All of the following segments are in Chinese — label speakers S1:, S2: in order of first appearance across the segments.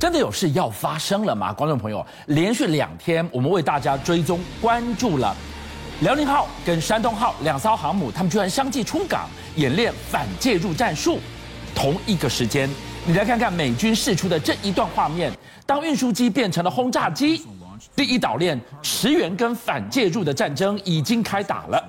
S1: 真的有事要发生了吗？观众朋友，连续两天，我们为大家追踪关注了辽宁号跟山东号两艘航母，他们居然相继出港演练反介入战术。同一个时间，你来看看美军释出的这一段画面：当运输机变成了轰炸机，第一岛链驰援跟反介入的战争已经开打了。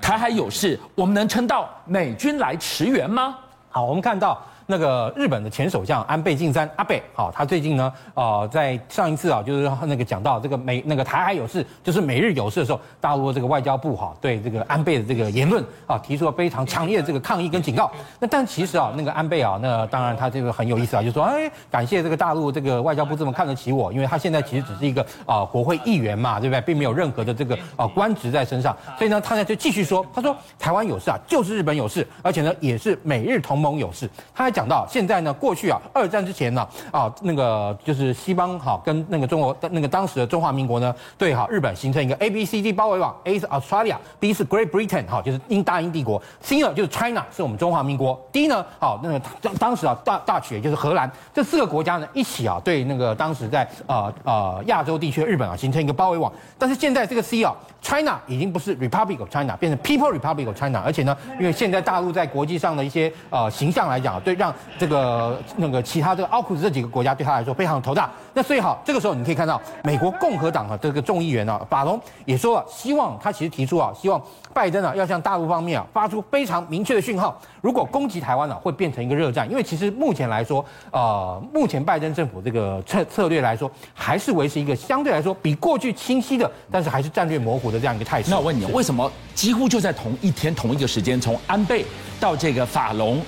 S1: 台海有事，我们能撑到美军来驰援吗？
S2: 好，我们看到。那个日本的前首相安倍晋三阿倍，好，他最近呢，呃，在上一次啊，就是那个讲到这个美那个台海有事，就是美日有事的时候，大陆这个外交部哈，对这个安倍的这个言论啊，提出了非常强烈的这个抗议跟警告。那但其实啊，那个安倍啊，那当然他这个很有意思啊，就说，哎，感谢这个大陆这个外交部这么看得起我，因为他现在其实只是一个啊国会议员嘛，对不对？并没有任何的这个啊官职在身上，所以呢，他呢就继续说，他说台湾有事啊，就是日本有事，而且呢也是美日同盟有事。他还讲想到现在呢，过去啊，二战之前呢，啊，那个就是西方哈跟那个中国那个当时的中华民国呢，对哈日本形成一个 A B C D 包围网，A 是 Australia，B 是 Great Britain 哈，就是英大英帝国，C 呢就是 China 是我们中华民国，D 呢，好那个当当时啊大大曲也就是荷兰，这四个国家呢一起啊对那个当时在呃呃亚洲地区的日本啊形成一个包围网，但是现在这个 C 啊 China 已经不是 Republic of China，变成 People Republic of China，而且呢，因为现在大陆在国际上的一些呃形象来讲，对让这个那个其他这个奥库斯这几个国家对他来说非常头大。那所以好，这个时候你可以看到美国共和党啊这个众议员啊法龙也说了，希望他其实提出啊，希望拜登啊要向大陆方面啊发出非常明确的讯号，如果攻击台湾呢、啊、会变成一个热战。因为其实目前来说，呃，目前拜登政府这个策策略来说，还是维持一个相对来说比过去清晰的，但是还是战略模糊的这样一个态势。
S1: 那我问你，为什么几乎就在同一天同一个时间，从安倍到这个法龙？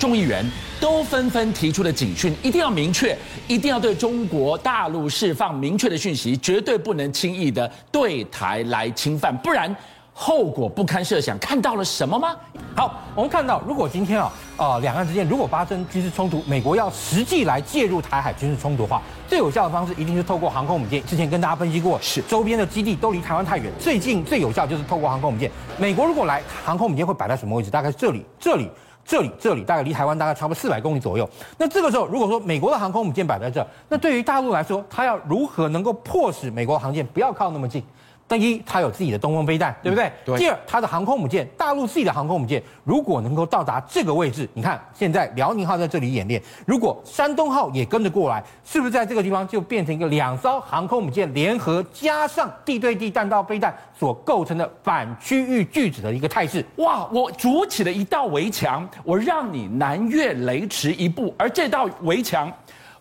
S1: 众议员都纷纷提出了警讯，一定要明确，一定要对中国大陆释放明确的讯息，绝对不能轻易的对台来侵犯，不然后果不堪设想。看到了什么吗？
S2: 好，我们看到，如果今天啊，呃，两岸之间如果发生军事冲突，美国要实际来介入台海军事冲突的话，最有效的方式一定是透过航空母舰。之前跟大家分析过，是周边的基地都离台湾太远，最近最有效就是透过航空母舰。美国如果来，航空母舰会摆在什么位置？大概是这里，这里。这里，这里大概离台湾大概差不多四百公里左右。那这个时候，如果说美国的航空母舰摆在这，那对于大陆来说，它要如何能够迫使美国航舰不要靠那么近？第一，它有自己的东风飞弹，对不对？嗯、对。第二，它的航空母舰，大陆自己的航空母舰，如果能够到达这个位置，你看现在辽宁号在这里演练，如果山东号也跟着过来，是不是在这个地方就变成一个两艘航空母舰联合加上地对地弹道飞弹所构成的反区域拒止的一个态势？
S1: 哇！我筑起了一道围墙，我让你南越雷池一步，而这道围墙。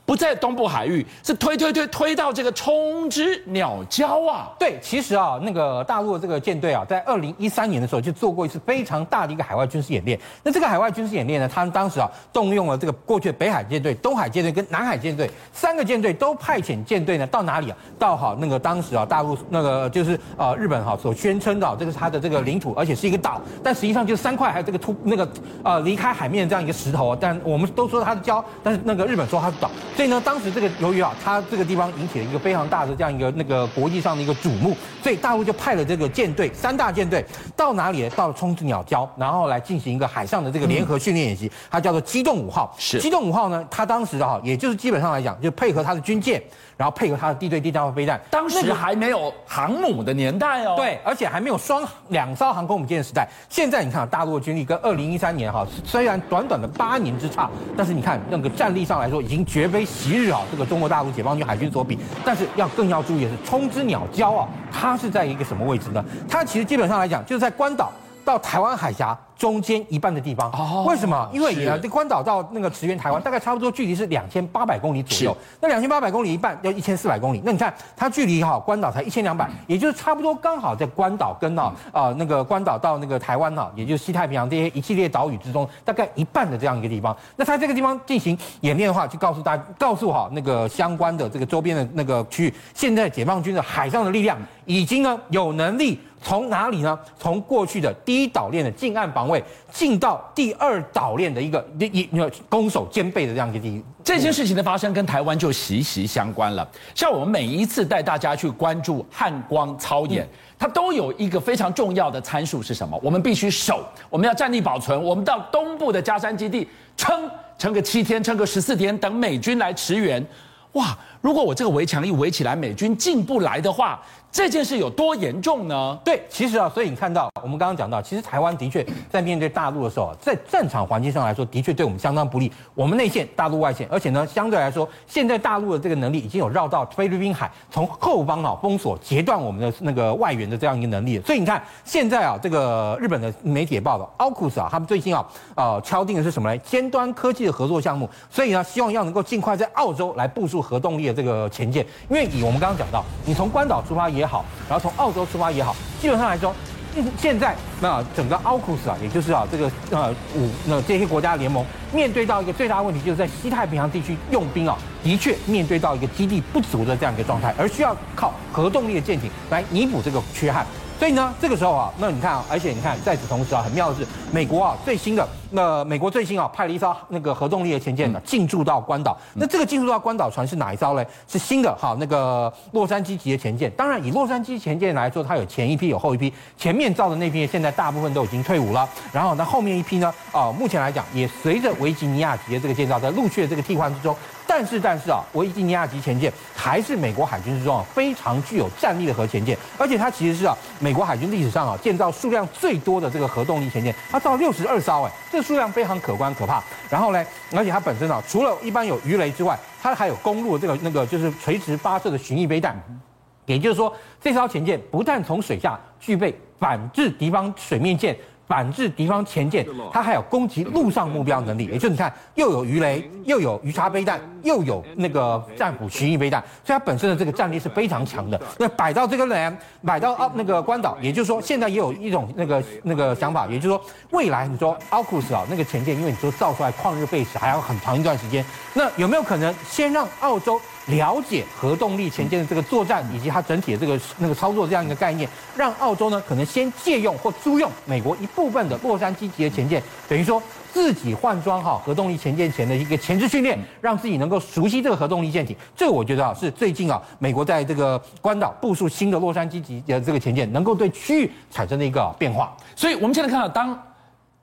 S1: 不在东部海域，是推推推推到这个冲之鸟礁啊！
S2: 对，其实啊，那个大陆的这个舰队啊，在二零一三年的时候就做过一次非常大的一个海外军事演练。那这个海外军事演练呢，他们当时啊，动用了这个过去的北海舰队、东海舰队跟南海舰队三个舰队都派遣舰队呢到哪里啊？到好那个当时啊，大陆那个就是呃日本哈所宣称的、这个是它的这个领土，而且是一个岛，但实际上就是三块还有这个突那个呃离开海面这样一个石头啊。但我们都说它是礁，但是那个日本说它是岛。所以呢，当时这个由于啊，它这个地方引起了一个非常大的这样一个那个国际上的一个瞩目，所以大陆就派了这个舰队三大舰队到哪里？到了冲之鸟礁，然后来进行一个海上的这个联合训练演习，它叫做机动五号。是机动五号呢，它当时啊，也就是基本上来讲，就配合它的军舰。然后配合它的地对地弹道飞弹，
S1: 当时还没有航母的年代哦。
S2: 对，而且还没有双两艘航空母舰的时代。现在你看，大陆的军力跟二零一三年哈，虽然短短的八年之差，但是你看那个战力上来说，已经绝非昔日啊这个中国大陆解放军海军所比。但是要更要注意的是，冲之鸟礁啊，它是在一个什么位置呢？它其实基本上来讲，就是在关岛到台湾海峡。中间一半的地方，为什么？因为你呢，这关岛到那个驰援台湾，大概差不多距离是两千八百公里左右。那两千八百公里一半要一千四百公里，那你看它距离哈关岛才一千两百，也就是差不多刚好在关岛跟啊啊那个关岛到那个台湾哈，也就是西太平洋这些一系列岛屿之中，大概一半的这样一个地方。那它这个地方进行演练的话，就告诉大家，告诉哈那个相关的这个周边的那个区域，现在解放军的海上的力量已经呢有能力从哪里呢？从过去的第一岛链的近岸防卫进到第二岛链的一个一一个攻守兼备的这样一个地域，
S1: 这件事情的发生跟台湾就息息相关了。像我们每一次带大家去关注汉光操演，它都有一个非常重要的参数是什么？我们必须守，我们要战力保存。我们到东部的加山基地撑撑个七天，撑个十四天，等美军来驰援。哇，如果我这个围墙一围起来，美军进不来的话。这件事有多严重呢？
S2: 对，其实啊，所以你看到我们刚刚讲到，其实台湾的确在面对大陆的时候，在战场环境上来说，的确对我们相当不利。我们内线，大陆外线，而且呢，相对来说，现在大陆的这个能力已经有绕到菲律宾海，从后方啊封锁截断我们的那个外援的这样一个能力。所以你看，现在啊，这个日本的媒体也报道，奥库斯啊，他们最近啊，呃，敲定的是什么呢？尖端科技的合作项目。所以呢，希望要能够尽快在澳洲来部署核动力这个前舰。因为以我们刚刚讲到，你从关岛出发。也好，然后从澳洲出发也好，基本上来说，现在那整个奥库斯啊，也就是啊这个呃五那这些国家联盟面对到一个最大的问题，就是在西太平洋地区用兵啊，的确面对到一个基地不足的这样一个状态，而需要靠核动力的舰艇来弥补这个缺憾。所以呢，这个时候啊，那你看啊，而且你看，在此同时啊，很妙的是，美国啊最新的那美国最新啊派了一艘那个核动力的潜舰呢进驻到关岛。那这个进驻到关岛船是哪一艘呢？是新的哈那个洛杉矶级的潜舰。当然，以洛杉矶潜舰来说，它有前一批有后一批，前面造的那批现在大部分都已经退伍了。然后那，后面一批呢啊，目前来讲也随着维吉尼亚级的这个建造在陆续的这个替换之中。但是，但是啊，维吉尼亚级潜舰还是美国海军之中啊非常具有战力的核潜舰，而且它其实是啊美国海军历史上啊建造数量最多的这个核动力潜舰，它造了六十二艘，哎，这个数量非常可观可怕。然后呢，而且它本身啊，除了一般有鱼雷之外，它还有公路这个那个就是垂直发射的巡弋飞弹，也就是说，这艘潜舰不但从水下具备反制敌方水面舰。反制敌方前舰，它还有攻击陆上目标能力，也就是你看，又有鱼雷，又有鱼叉飞弹，又有那个战斧巡弋飞弹，所以它本身的这个战力是非常强的。那摆到这个人，摆到奥那个关岛，也就是说，现在也有一种那个那个想法，也就是说，未来你说奥库斯啊那个前舰，因为你说造出来旷日费时，还要很长一段时间，那有没有可能先让澳洲？了解核动力前舰的这个作战以及它整体的这个那个操作这样一个概念，让澳洲呢可能先借用或租用美国一部部分的洛杉矶级的潜舰，等于说自己换装好核动力潜舰前的一个前置训练，让自己能够熟悉这个核动力舰艇。这我觉得啊是最近啊美国在这个关岛部署新的洛杉矶级的这个潜舰，能够对区域产生的一个变化。
S1: 所以我们现在看到，当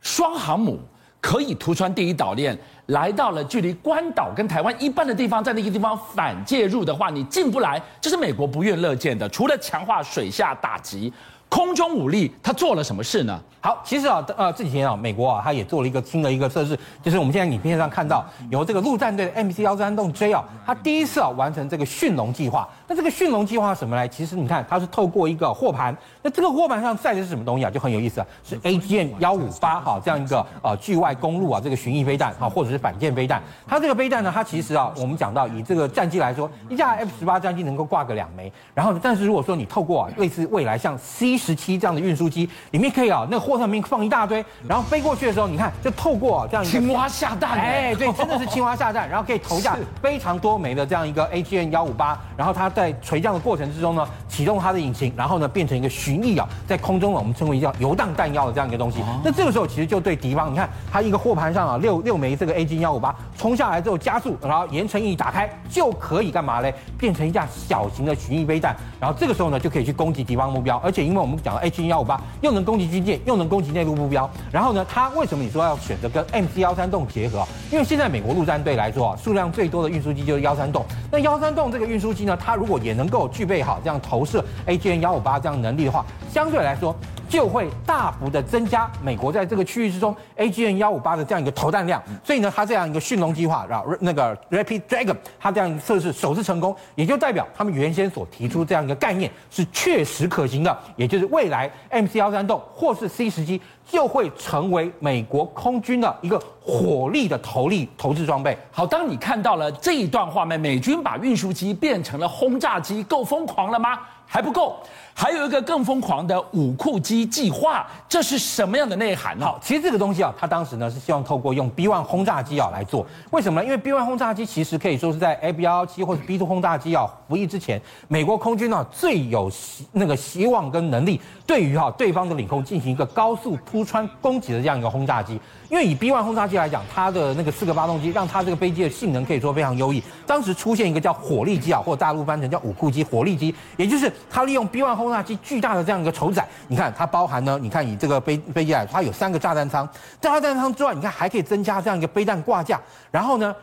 S1: 双航母可以突穿第一岛链。来到了距离关岛跟台湾一半的地方，在那个地方反介入的话，你进不来，这是美国不愿乐见的。除了强化水下打击，空中武力，他做了什么事呢？
S2: 好，其实啊，呃，这几天啊，美国啊，他也做了一个新的一个测试，就是我们现在影片上看到，由这个陆战队的 MC 幺三洞 J 啊，他第一次啊完成这个驯龙计划。那这个驯龙计划什么呢？其实你看，它是透过一个货盘，那这个货盘上载的是什么东西啊？就很有意思啊，是 AGM 幺五八哈这样一个呃距外公路啊这个巡弋飞弹啊，或者是反舰飞弹。它这个飞弹呢，它其实啊，我们讲到以这个战机来说，一架 F 十八战机能够挂个两枚，然后但是如果说你透过啊类似未来像 C 十七这样的运输机，里面可以啊那个货上面放一大堆。然后飞过去的时候，你看，就透过啊这样一个
S1: 青蛙下蛋，
S2: 哎，对，真的是青蛙下蛋，然后可以投下 非常多枚的这样一个 AGM 幺五八，然后它在垂降的过程之中呢，启动它的引擎，然后呢变成一个巡弋啊，在空中我们称为叫游荡弹药的这样一个东西。那这个时候其实就对敌方，你看它一个货盘上啊六六枚这个 A G 幺五八冲下来之后加速，然后盐城一打开就可以干嘛嘞？变成一架小型的巡弋飞弹，然后这个时候呢就可以去攻击敌方目标，而且因为我们讲到 AGM 幺五八又能攻击军舰，又能攻击内陆目标。然后呢，它为什么你说要选择跟 MC 幺三洞结合？因为现在美国陆战队来说啊，数量最多的运输机就是幺三洞。那幺三洞这个运输机呢，它如如果也能够具备好这样投射 AGN 幺五八这样能力的话，相对来说。就会大幅的增加美国在这个区域之中 AGN 幺五八的这样一个投弹量，所以呢，它这样一个驯龙计划，然后那个 Rapid Dragon，它这样一个测试首次成功，也就代表他们原先所提出这样一个概念是确实可行的，也就是未来 MC 幺三洞或是 C 十七就会成为美国空军的一个火力的投力投掷装备。
S1: 好，当你看到了这一段画面，美军把运输机变成了轰炸机，够疯狂了吗？还不够。还有一个更疯狂的武库机计划，这是什么样的内涵呢？
S2: 好，其实这个东西啊，他当时呢是希望透过用 B1 轰炸机啊来做，为什么呢？因为 B1 轰炸机其实可以说是在 AB117 或者 B2 轰炸机啊服役之前，美国空军呢最有希那个希望跟能力，对于哈对方的领空进行一个高速突穿攻击的这样一个轰炸机。因为以 B1 轰炸机来讲，它的那个四个发动机让它这个飞机的性能可以说非常优异。当时出现一个叫火力机啊，或大陆翻成叫武库机火力机，也就是它利用 B1 轰炸机巨大的这样一个承载。你看它包含呢，你看你这个飞飞机来，它有三个炸弹舱，炸弹舱之外，你看还可以增加这样一个飞弹挂架，然后呢，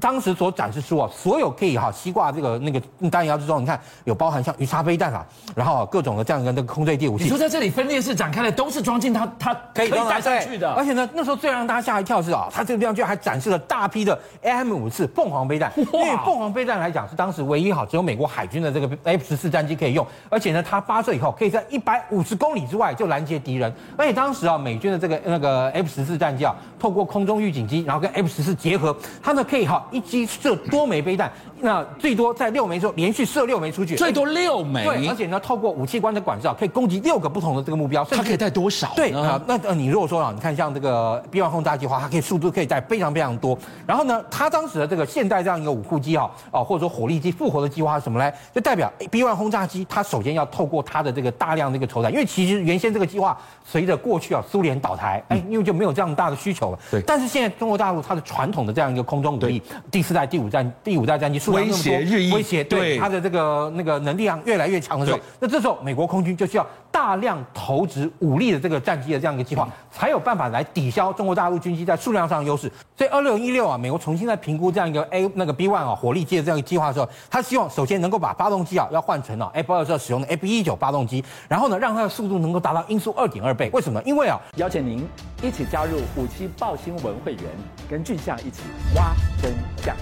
S2: 当时所展示出啊，所有可以哈西挂这个那个弹药之中，你看有包含像鱼叉飞弹啊，然后啊各种的这样一个那个空对地武器。
S1: 你说在这里分裂式展开的都是装进它它可以带上去的，
S2: 而且呢，那时候最让大家吓一跳是啊，它这个地方居然还展示了大批的 AM 五四凤凰飞弹。因为凤凰飞弹来讲是当时唯一哈只有美国海军的这个 F 十四战机可以用，而且呢，它发射以后可以在一百五十公里之外就拦截敌人。而且当时啊，美军的这个那个 F 十四战机啊，透过空中预警机，然后跟 F 十四结合，它呢可以哈一击射多枚飞弹。那最多在六枚之后连续射六枚出去，
S1: 最多六枚。
S2: 对，而且呢，透过武器官的管制啊，可以攻击六个不同的这个目标。
S1: 它可以带多少？
S2: 对啊，那呃，你如果说啊，你看像这个 B1 轰炸机的话，它可以速度可以带非常非常多。然后呢，它当时的这个现代这样一个武库机啊，啊或者说火力机复活的计划是什么呢？就代表 B1 轰炸机它首先要透过它的这个大量的一个筹载，因为其实原先这个计划随着过去啊苏联倒台，哎，因为就没有这样大的需求了。对。但是现在中国大陆它的传统的这样一个空中武力，第四代、第五战、第五代战机数量那么多。威胁对它的这个那个能力量越来越强的时候，那这时候美国空军就需要大量投掷武力的这个战机的这样一个计划，才有办法来抵消中国大陆军机在数量上的优势。所以二六一六啊，美国重新在评估这样一个 A 那个 B one 啊火力机的这样一个计划的时候，他希望首先能够把发动机啊要换成啊 F 二十二使用的 F 一九发动机，然后呢让它的速度能够达到音速二点二倍。为什么？因为啊，
S3: 邀请您一起加入五七报新闻会员，跟俊相一起挖真相。